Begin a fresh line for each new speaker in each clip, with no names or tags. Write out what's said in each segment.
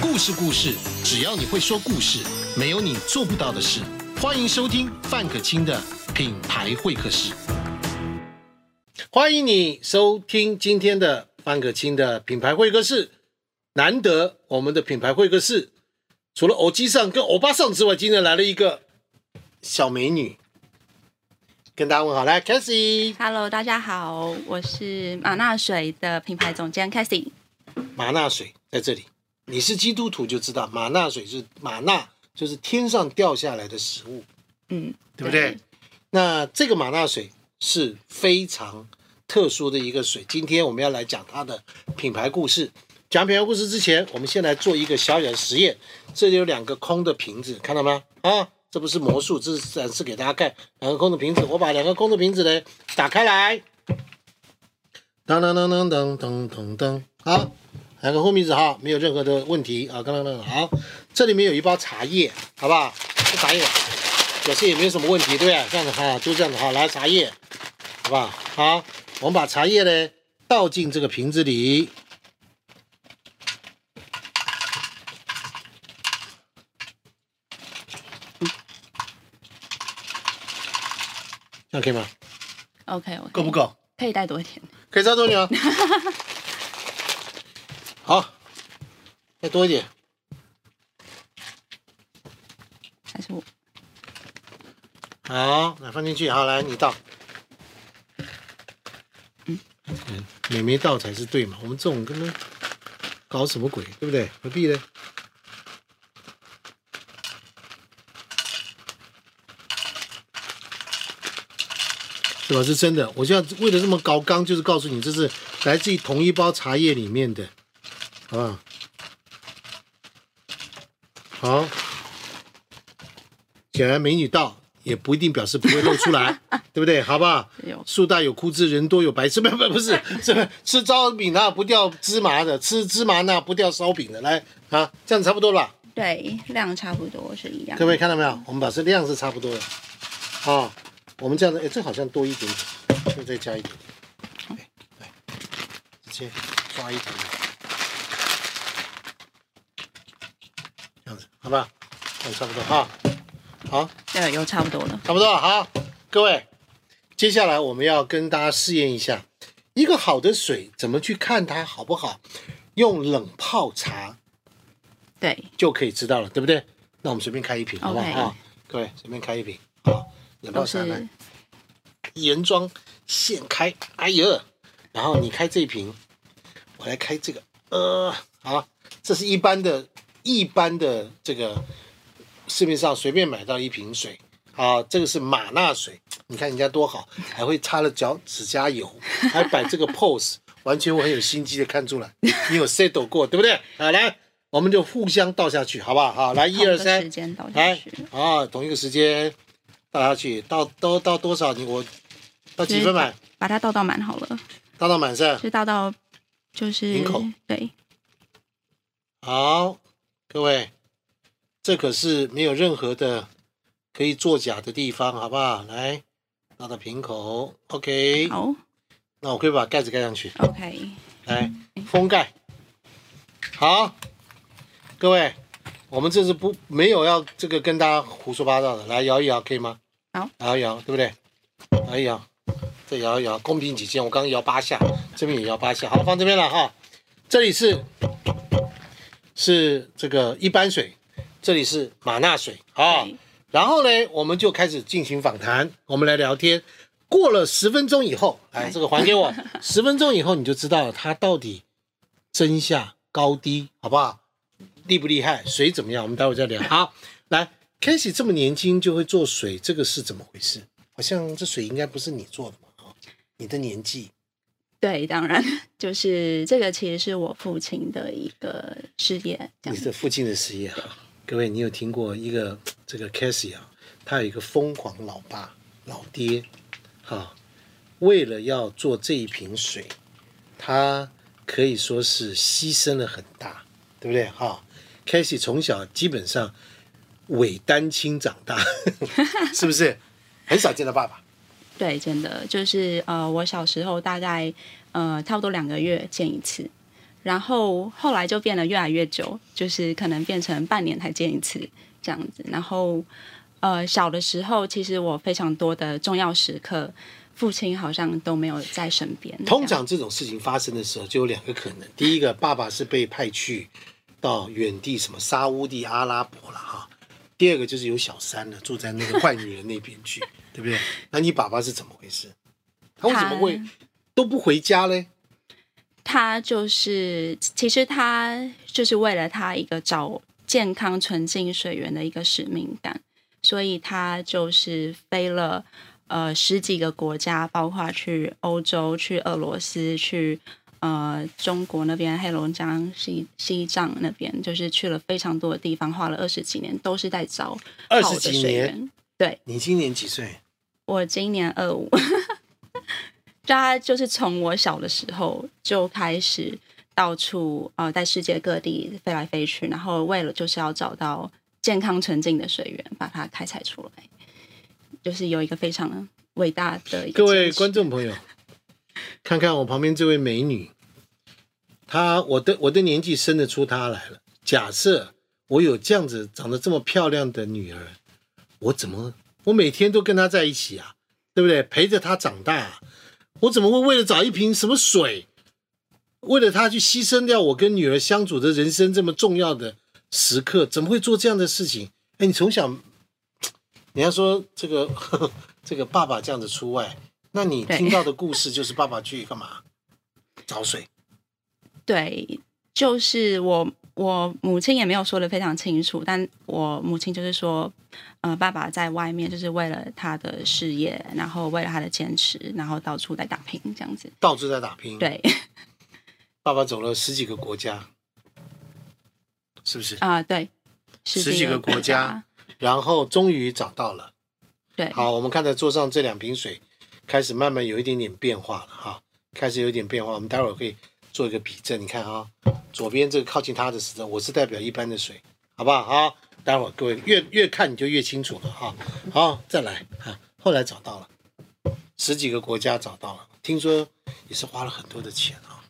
故事故事，只要你会说故事，没有你做不到的事。欢迎收听范可清的品牌会客室。欢迎你收听今天的范可清的品牌会客室。难得我们的品牌会客室，除了欧基上跟欧巴上之外，今天来了一个小美女，跟大家问好。来 c a s i e
Hello，大家好，我是马纳水的品牌总监 c a s i e
马纳水在这里，你是基督徒就知道，马纳水是马纳，就是天上掉下来的食物，
嗯，
对不对？那这个马纳水是非常特殊的一个水，今天我们要来讲它的品牌故事。讲品牌故事之前，我们先来做一个小小的实验。这里有两个空的瓶子，看到吗？啊，这不是魔术，这是展示给大家看。两个空的瓶子，我把两个空的瓶子呢打开来，噔噔噔噔噔噔噔噔，好，两个空瓶子哈，没有任何的问题啊。刚刚那个好，这里面有一包茶叶，好不好？这茶叶表示也没有什么问题，对不对？这样子哈，就这样子哈，来茶叶，好不好？好，我们把茶叶呢倒进这个瓶子里。这样可以吗
？OK OK，
够不？够？
可以带多一点。
可以再多一点啊。好，再多一点。
还是我？
好，来放进去。好，来你倒。嗯，美眉倒才是对嘛。我们这种跟他搞什么鬼，对不对？何必呢？是吧？是真的。我现在为了这么高刚，就是告诉你，这是来自于同一包茶叶里面的，好不好？好，显然美女到也不一定表示不会露出来，对不对？好不好？
有
树大有枯枝，人多有白痴。不不不是，这吃烧饼那不掉芝麻的，吃芝麻那不掉烧饼的。来啊，这样差不多了吧？
对，量差不多是一样。
各位看到没有？我们把这量是差不多的，啊，我们这样子，哎，这好像多一点点，就再加一点点，哎，来，直接抓一点点，这样子，好吧？那差不多哈，好，
对，有差不多了。
差不多了，好，各位，接下来我们要跟大家试验一下，一个好的水怎么去看它好不好？用冷泡茶
对，
就可以知道了，对不对？那我们随便开一瓶，好不好？各位随便开一瓶，好，冷泡
都
茶来，原装现开，哎呀，然后你开这一瓶，我来开这个，呃，好，这是一般的、一般的这个市面上随便买到一瓶水，好，这个是马纳水，你看人家多好，还会擦了脚指甲油，还摆这个 pose，完全我很有心机的看出来，你有 set 过，对不对？好，来，我们就互相倒下去，好不好？好，来，一二三
时，间倒下
来
去。，
啊，同一个时间倒下去，倒都倒多少？你我到几分满？
把它倒到满好了，
倒到满是？
就倒到就是
瓶口
对，
好，各位，这可是没有任何的可以作假的地方，好不好？来，拿到瓶口，OK。
好
那我可以把盖子盖上去
，，OK，
来封盖。好，各位，我们这是不没有要这个跟大家胡说八道的，来摇一摇，可以吗？
好，
摇一摇，对不对？摇一摇，再摇一摇，公平起见，我刚刚摇八下，这边也摇八下，好，放这边了哈。这里是是这个一般水，这里是马纳水，啊。
对
然后呢，我们就开始进行访谈，我们来聊天。过了十分钟以后，哎，
来
这个还给我。十分钟以后，你就知道了它到底真下高低，好不好？厉不厉害？水怎么样？我们待会再聊。好，来 k a s e y 这么年轻就会做水，这个是怎么回事？好像这水应该不是你做的嘛？哦，你的年纪
对，当然 就是这个，其实是我父亲的一个事业，
你的父亲的事业哈。各位，你有听过一个这个 Casey 啊？他有一个疯狂老爸老爹，哈，为了要做这一瓶水，他可以说是牺牲了很大，对不对？哈，Casey 从小基本上伪单亲长大，是不是？很少见到爸爸。
对，真的就是呃，我小时候大概呃差不多两个月见一次，然后后来就变得越来越久，就是可能变成半年才见一次这样子。然后呃，小的时候其实我非常多的重要时刻，父亲好像都没有在身边。
通常这种事情发生的时候，就有两个可能：第一个，爸爸是被派去到远地什么沙乌地阿拉伯了哈；第二个就是有小三了，住在那个 坏女人那边去，对不对？那你爸爸是怎么回事？他为什么会都不回家嘞？
他就是，其实他就是为了他一个找健康纯净水源的一个使命感，所以他就是飞了呃十几个国家，包括去欧洲、去俄罗斯、去呃中国那边黑龙江、西西藏那边，就是去了非常多的地方，花了二十几年，都是在找二十几年。对，
你今年几岁？
我今年二五。他就是从我小的时候就开始到处呃在世界各地飞来飞去，然后为了就是要找到健康纯净的水源，把它开采出来，就是有一个非常伟大的
各位观众朋友，看看我旁边这位美女，她我的我的年纪生得出她来了。假设我有这样子长得这么漂亮的女儿，我怎么我每天都跟他在一起啊？对不对？陪着他长大。我怎么会为了找一瓶什么水，为了他去牺牲掉我跟女儿相处的人生这么重要的时刻？怎么会做这样的事情？哎，你从小，你要说这个 这个爸爸这样子出外，那你听到的故事就是爸爸去干嘛？找水。
对，就是我。我母亲也没有说的非常清楚，但我母亲就是说，呃，爸爸在外面就是为了他的事业，然后为了他的坚持，然后到处在打拼，这样子。
到处在打拼。
对。
爸爸走了十几个国家，是不是？
啊，对。
十几个国家，然后终于找到了。
对。
好，我们看到桌上这两瓶水，开始慢慢有一点点变化了哈，开始有点变化。我们待会儿可以。做一个比证，你看啊，左边这个靠近它的时候，我是代表一般的水，好不好？好，待会儿各位越越看你就越清楚了哈。好，再来哈，后来找到了十几个国家找到了，听说也是花了很多的钱啊。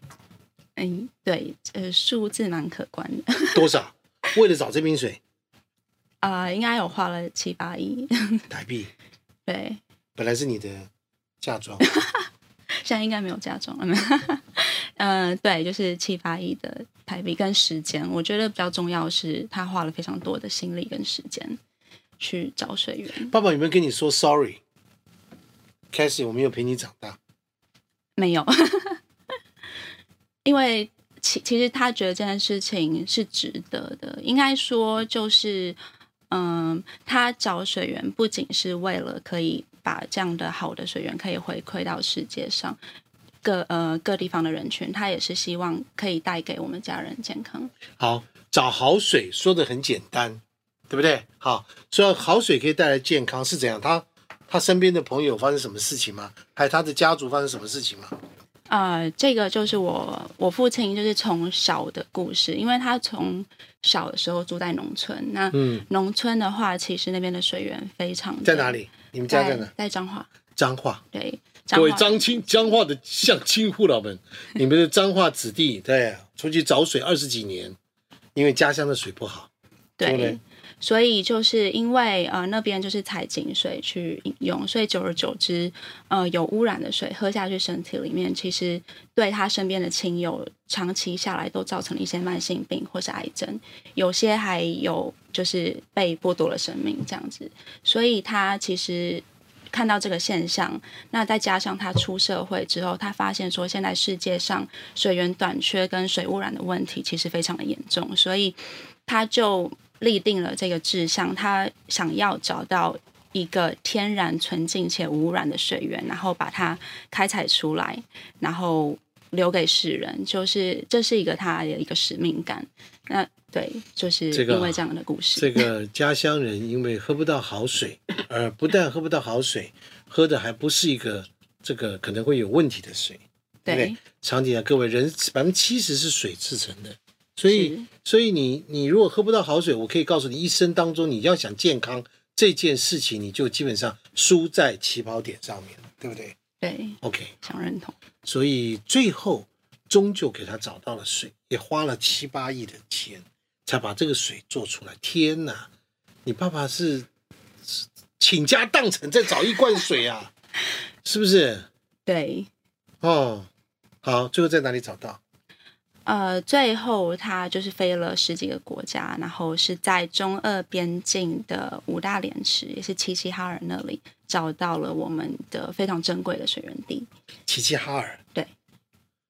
嗯，对，呃，数字蛮可观的。
多少？为了找这瓶水？
啊，应该有花了七八亿
台币。
对，
本来是你的嫁妆。
现在应该没有嫁妆了，嗯，对，就是七八亿的排比跟时间，我觉得比较重要是他花了非常多的心力跟时间去找水源。
爸爸有没有跟你说 sorry？开始我没有陪你长大，
没有，因为其其实他觉得这件事情是值得的，应该说就是，嗯，他找水源不仅是为了可以。把这样的好的水源可以回馈到世界上各呃各地方的人群，他也是希望可以带给我们家人健康。
好，找好水说的很简单，对不对？好，说好水可以带来健康是怎样？他他身边的朋友发生什么事情吗？还有他的家族发生什么事情吗？
呃，这个就是我我父亲就是从小的故事，因为他从小的时候住在农村，那农村的话，其实那边的水源非常
在哪里？你们家在哪？
在彰化。
彰化，
对，
各位彰亲彰化的乡亲父老们，你们的彰化子弟，对，出去找水二十几年，因为家乡的水不好，
对，所以就是因为呃那边就是采井水去饮用，所以久而久之，呃有污染的水喝下去身体里面，其实对他身边的亲友长期下来都造成了一些慢性病或是癌症，有些还有。就是被剥夺了生命这样子，所以他其实看到这个现象，那再加上他出社会之后，他发现说现在世界上水源短缺跟水污染的问题其实非常的严重，所以他就立定了这个志向，他想要找到一个天然纯净且无污染的水源，然后把它开采出来，然后留给世人，就是这是一个他的一个使命感。那对，就是因为这样的故事。
这个家乡人因为喝不到好水，而不但喝不到好水，喝的还不是一个这个可能会有问题的水，对不对？长期啊，各位人百分之七十是水制成的，所以所以你你如果喝不到好水，我可以告诉你，一生当中你要想健康这件事情，你就基本上输在起跑点上面，对不对？
对
，OK，
想认同。
所以最后终究给他找到了水，也花了七八亿的钱才把这个水做出来。天哪，你爸爸是是倾家荡产在找一罐水啊，是不是？
对，
哦，好，最后在哪里找到？
呃，最后他就是飞了十几个国家，然后是在中俄边境的五大连池，也是齐齐哈尔那里找到了我们的非常珍贵的水源地。
齐齐哈尔
对，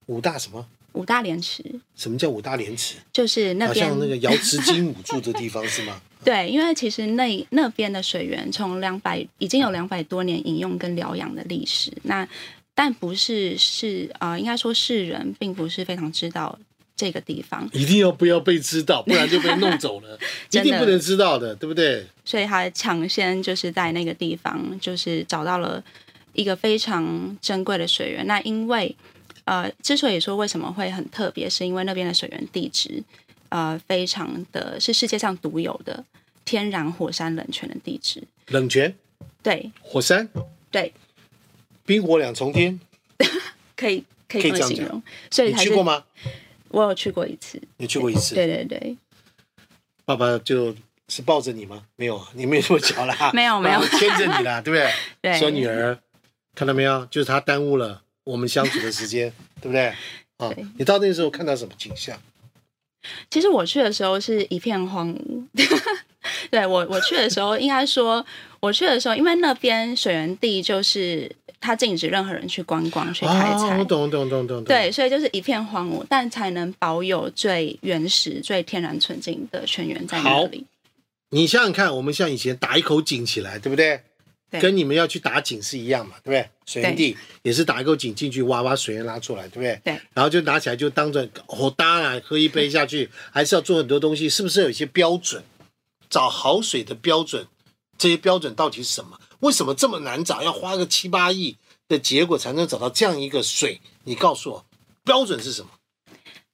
五大什么？
五大连池
什么叫五大连池？
就是那边
像那个瑶池金母住的地方是吗？
对，因为其实那那边的水源从两百已经有两百多年饮用跟疗养的历史，那但不是是呃，应该说世人并不是非常知道这个地方，
一定要不要被知道，不然就被弄走了，一定不能知道的，对不对？
所以他抢先就是在那个地方就是找到了一个非常珍贵的水源。那因为呃，之所以说为什么会很特别，是因为那边的水源地质呃非常的是世界上独有的天然火山冷泉的地质。
冷泉、
对
火山、
对，
冰火两重天，
可以可以
这样
形容。所以
你去过吗？
我有去过一次。
你去过一次，
对对对，
爸爸就是抱着你吗？没有啊，你没这么巧啦，
没有没有
爸爸牵着你啦，对不对？
对
说女儿，看到没有？就是他耽误了我们相处的时间，对不对？啊，你到那时候看到什么景象？
其实我去的时候是一片荒芜。对我我去的时候，应该说我去的时候，因为那边水源地就是它禁止任何人去观光去开
啊，
采。
我懂，懂，懂，懂，懂。
对，所以就是一片荒芜，但才能保有最原始、最天然纯净的泉源在那
好
里。
你想想看，我们像以前打一口井起来，对不对？
对
跟你们要去打井是一样嘛，对不对？水源地也是打一口井进去挖，挖水源拉出来，对不对？
对。
然后就拿起来就当着好当然喝一杯下去，还是要做很多东西，是不是有一些标准？找好水的标准，这些标准到底是什么？为什么这么难找？要花个七八亿的结果才能找到这样一个水？你告诉我，标准是什么？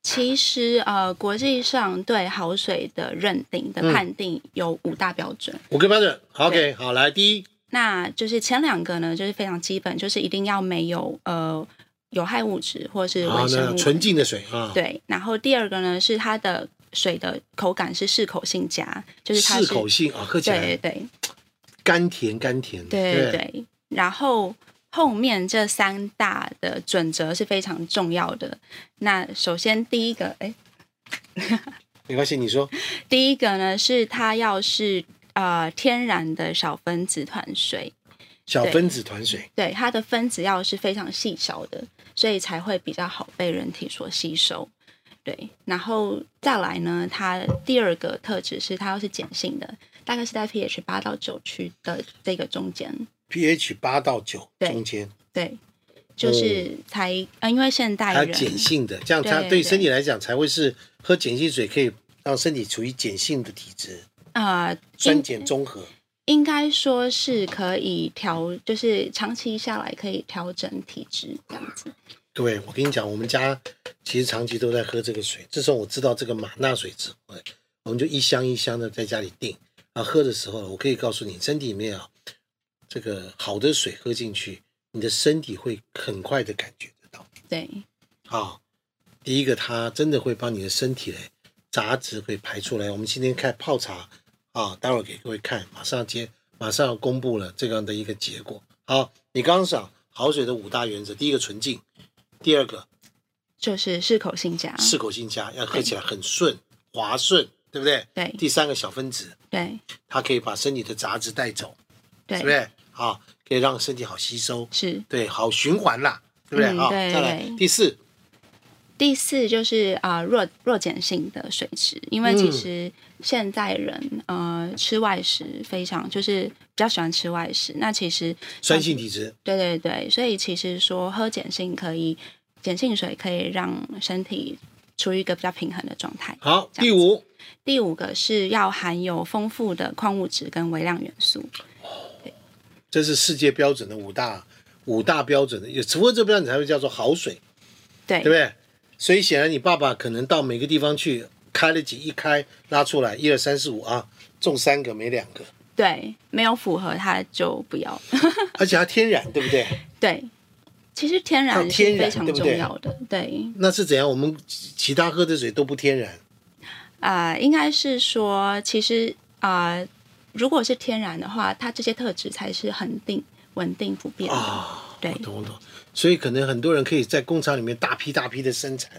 其实呃，国际上对好水的认定的
嗯
判定有五大标准。
五个标准。好 OK，好，来，第一，
那就是前两个呢，就是非常基本，就是一定要没有呃有害物质或是
好，
微生物。
那纯净的水啊，，
对，然后第二个呢是它的水的口感是适口性佳，就是它
适口性啊，喝起来
对对
甘甜甘甜。
对对对。然后后面这三大的准则是非常重要的。那首先第一个，哎，
没关系，你说。
第一个呢是它要是呃天然的小分子团水，
小分子团水，
对，它的分子要是非常细小的，所以才会比较好被人体所吸收。对，然后再来呢，它第二个特质是它要是碱性的，大概是在 pH 八到九区的这个中间。
pH 八到九中间，
对，就是才、呃，因为现代人
还有碱性的，这样它
对
身体来讲才会是喝碱性水可以让身体处于碱性的体质，
呃，
酸碱中和。
应该说是可以调，就是长期下来可以调整体质这样子。
各位，我跟你讲，我们家其实长期都在喝这个水。自从我知道这个马纳水之后，我们就一箱一箱的在家里订。然后喝的时候，我可以告诉你，身体里面啊，这个好的水喝进去，你的身体会很快的感觉得到。
对，
啊，第一个它真的会帮你的身体嘞杂质会排出来。我们今天看泡茶啊，待会儿给各位看，马上接马上要公布了这样的一个结果。好，你刚刚讲好水的五大原则，第一个纯净，第二个
就是适口性佳。
适口性佳，要喝起来很顺滑顺，对不对？
对
第三个小分子，
对
它可以把身体的杂质带走，
对，
是不是？好，可以让身体好吸收，
是
对，好循环啦，对不对？啊，
嗯
再来第四，
第四就是啊、呃弱弱碱性的水质，因为
嗯
其实现在人呃吃外食非常就是比较喜欢吃外食，那其实
酸性体质，
对对对，所以其实说喝碱性可以碱性水可以让身体处于一个比较平衡的状态。
好，第五。
第五个是要含有丰富的矿物质跟微量元素。
这是世界标准的五大五大标准的，也只不过这标准才会叫做好水，
对
对不对？所以显然你爸爸可能到每个地方去开了几一开拉出来一二三四五啊，中三个没两个，
对没有符合他就不要。
而且它天然，对不对？
对其实天然非常重要的，对，
那是怎样？我们其他喝的水都不天然
啊、应该是说，其实啊、如果是天然的话，它这些特质才是恒定、稳定、不变的。
啊。
对
我懂我懂。所以可能很多人可以在工厂里面大批大批的生产。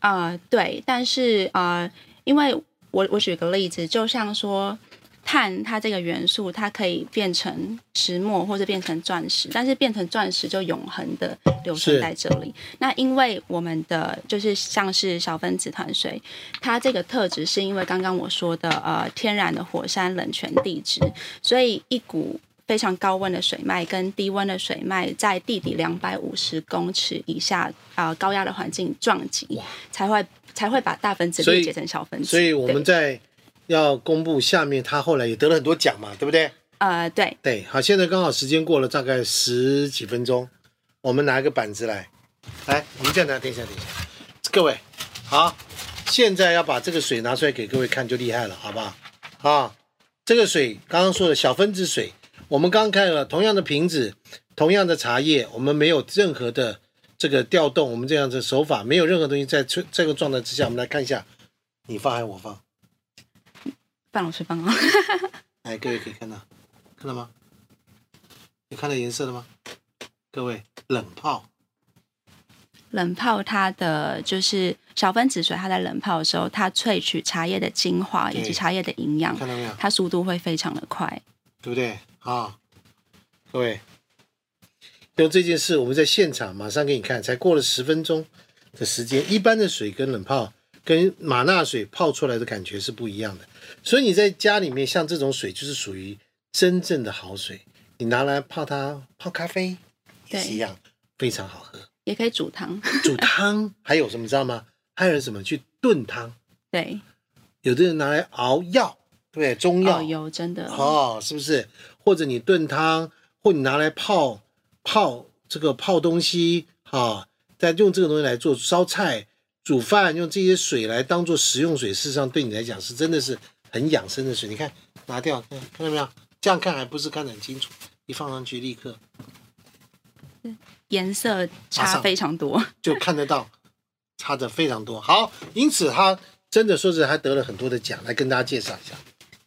呃，对，但是呃，因为我我举个例子，就像说碳它这个元素，它可以变成石墨或者变成钻石，但是变成钻石就永恒的留存在这里。那因为我们的就是像是小分子团水，它这个特质是因为刚刚我说的呃天然的火山冷泉地质，所以一股。非常高温的水脉跟低温的水脉在地底两百五十公尺以下啊、呃高压的环境撞击，才会才会把大分子裂解成小分子。
所以我们在要公布下面，他后来也得了很多奖嘛，对不对？
呃对
对，好，现在刚好时间过了大概十几分钟，我们拿一个板子来，来，我们这样拿，等一下，等一下，各位，好，现在要把这个水拿出来给各位看就厉害了，好不好？啊，这个水刚刚说的小分子水，我们刚刚看了同样的瓶子，同样的茶叶，我们没有任何的这个调动，我们这样的手法没有任何东西在这这个状态之下，我们来看一下，你放还是我放？
范老师放啊，
哎，各位可以看到，看到吗？有看到颜色了吗？各位，冷泡，
冷泡它的就是小分子水，它在冷泡的时候，它萃取茶叶的精华以及茶叶的营养，
看到没有？
它速度会非常的快。
对不对？啊，各位，就这件事，我们在现场马上给你看，才过了十分钟的时间，一般的水跟冷泡跟马纳水泡出来的感觉是不一样的。所以你在家里面，像这种水就是属于真正的好水，你拿来泡它泡咖啡也是一样，非常好喝。
也可以煮汤，
煮汤？还有什么你知道吗？还有人什么？去炖汤，
对，
有的人拿来熬药，对？中药
哦，有真的，
哦，是不是？或者你炖汤，或你拿来泡泡这个泡东西，啊、再用这个东西来做烧菜、煮饭，用这些水来当做食用水，事实上对你来讲是真的是很养生的水。你看，拿掉，看看到没有？这样看还不是看得很清楚，一放上去立刻
颜色差非常多。
就看得到，差的非常多。好，因此他真的说是还得了很多的奖，来跟大家介绍一下。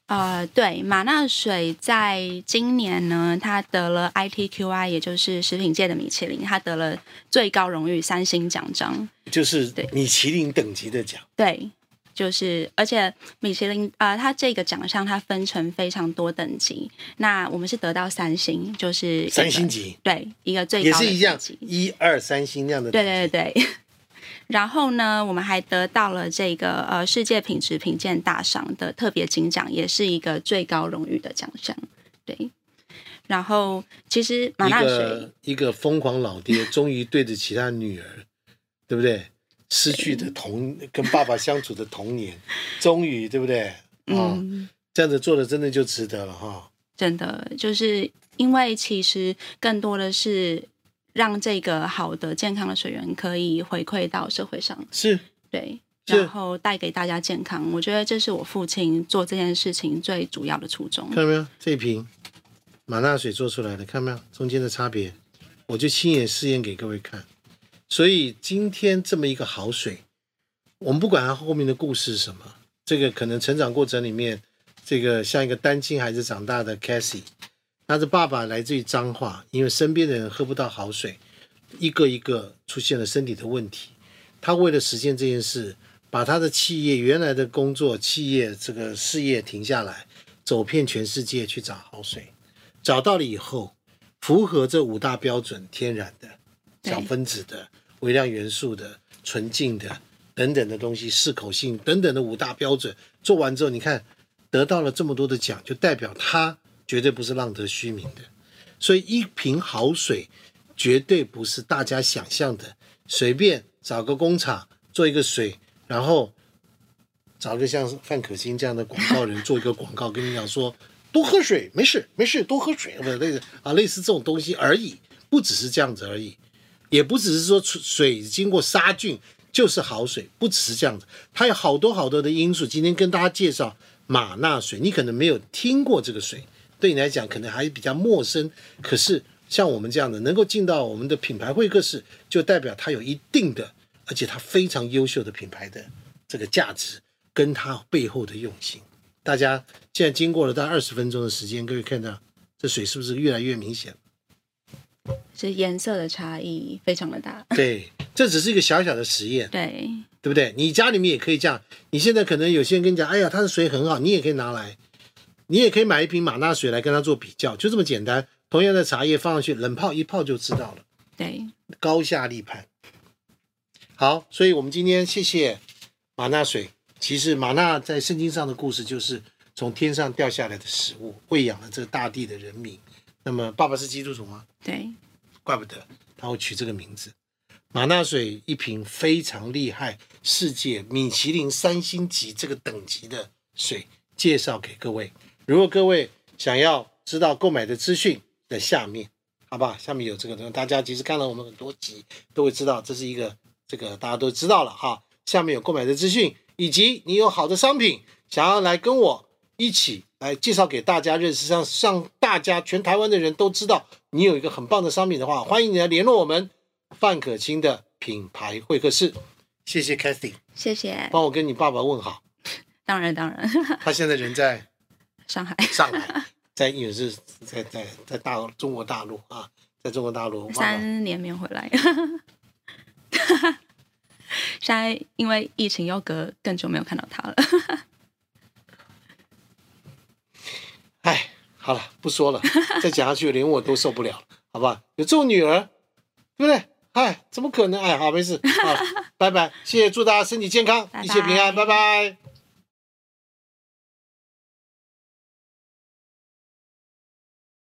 呃，对，马纳水在今年呢，它得了 ITQI，也就是食品界的米其林，它得了最高荣誉三星奖章。
就是
对
米其林等级的奖，
对，就是而且米其林呃，它这个奖项它分成非常多等级，那我们是得到三星，就是
三星级
对一个最高
也是一样，一二三星那样的等
对。对对对。然后呢，我们还得到了这个呃世界品质评鉴大赏的特别金奖，也是一个最高荣誉的奖项。对，然后其实马
一
纳水
个一个疯狂老爹，终于对得起他女儿，对不对？失去的童跟爸爸相处的童年，终于对不对？啊、
嗯，
这样子做的真的就值得了哈。
真的就是因为其实更多的是让这个好的健康的水源可以回馈到社会上，
是
对，然后带给大家健康。我觉得这是我父亲做这件事情最主要的初衷
看。到没有？这一瓶马纳水做出来的，看到没有？中间的差别，我就亲眼试验给各位看。所以今天这么一个好水，我们不管它后面的故事是什么，这个可能成长过程里面，这个像一个单亲孩子长大的 Cassie，他的爸爸来自于彰化，因为身边的人喝不到好水，一个一个出现了身体的问题。他为了实现这件事，把他的企业原来的工作、企业这个事业停下来，走遍全世界去找好水，找到了以后，符合这五大标准：天然的、小分子的、微量元素的、纯净的等等的东西，适口性等等的五大标准，做完之后，你看得到了这么多的奖，就代表他绝对不是浪得虚名的。所以一瓶好水绝对不是大家想象的，随便找个工厂做一个水，然后找个像范可欣这样的广告人做一个广告，跟你讲说多喝水，没事没事，多喝水，不类似啊，类似这种东西而已，不只是这样子而已，也不只是说水经过杀菌就是好水，不只是这样子，它有好多好多的因素。今天跟大家介绍马纳水，你可能没有听过这个水，对你来讲可能还比较陌生，可是像我们这样的能够进到我们的品牌会客室，就代表它有一定的，而且它非常优秀的品牌的这个价值，跟它背后的用心。大家现在经过了大概二十分钟的时间，各位看到这水是不是越来越明显？
是颜色的差异非常的大。
对，这只是一个小小的实验，
对，
对不对？你家里面也可以这样。你现在可能有些人跟你讲，哎呀，它的水很好，你也可以拿来，你也可以买一瓶马纳水来跟它做比较，就这么简单。同样的茶叶放上去，冷泡一泡就知道了，
对，
高下立判。好，所以我们今天谢谢马纳水。其实马纳在圣经上的故事就是从天上掉下来的食物，喂养了这个大地的人民。那么爸爸是基督徒吗？
对，
怪不得他会取这个名字。马纳水一瓶非常厉害，世界米其林三星级这个等级的水，介绍给各位。如果各位想要知道购买的资讯，在下面，好吧？下面有这个东西，大家其实看了我们很多集，都会知道这是一个这个大家都知道了哈。下面有购买的资讯，以及你有好的商品想要来跟我一起来介绍给大家认识，让让大家全台湾的人都知道你有一个很棒的商品的话，欢迎你来联络我们范可清的品牌会客室。谢谢 Cathy，
谢谢。
帮我跟你爸爸问好。
当然当然，
他现在人在
上海，
上海，在也是在在在大中国大陆啊，在中国大陆
三年没有回来。现在因为疫情又隔更久没有看到他了。
哎，好了，不说了，再讲下去连我都受不了了，好吧？有这种女儿，对不对？哎，怎么可能？哎，好，没事，好，拜拜，谢谢，祝大家身体健康，
拜拜
一切平安，拜拜。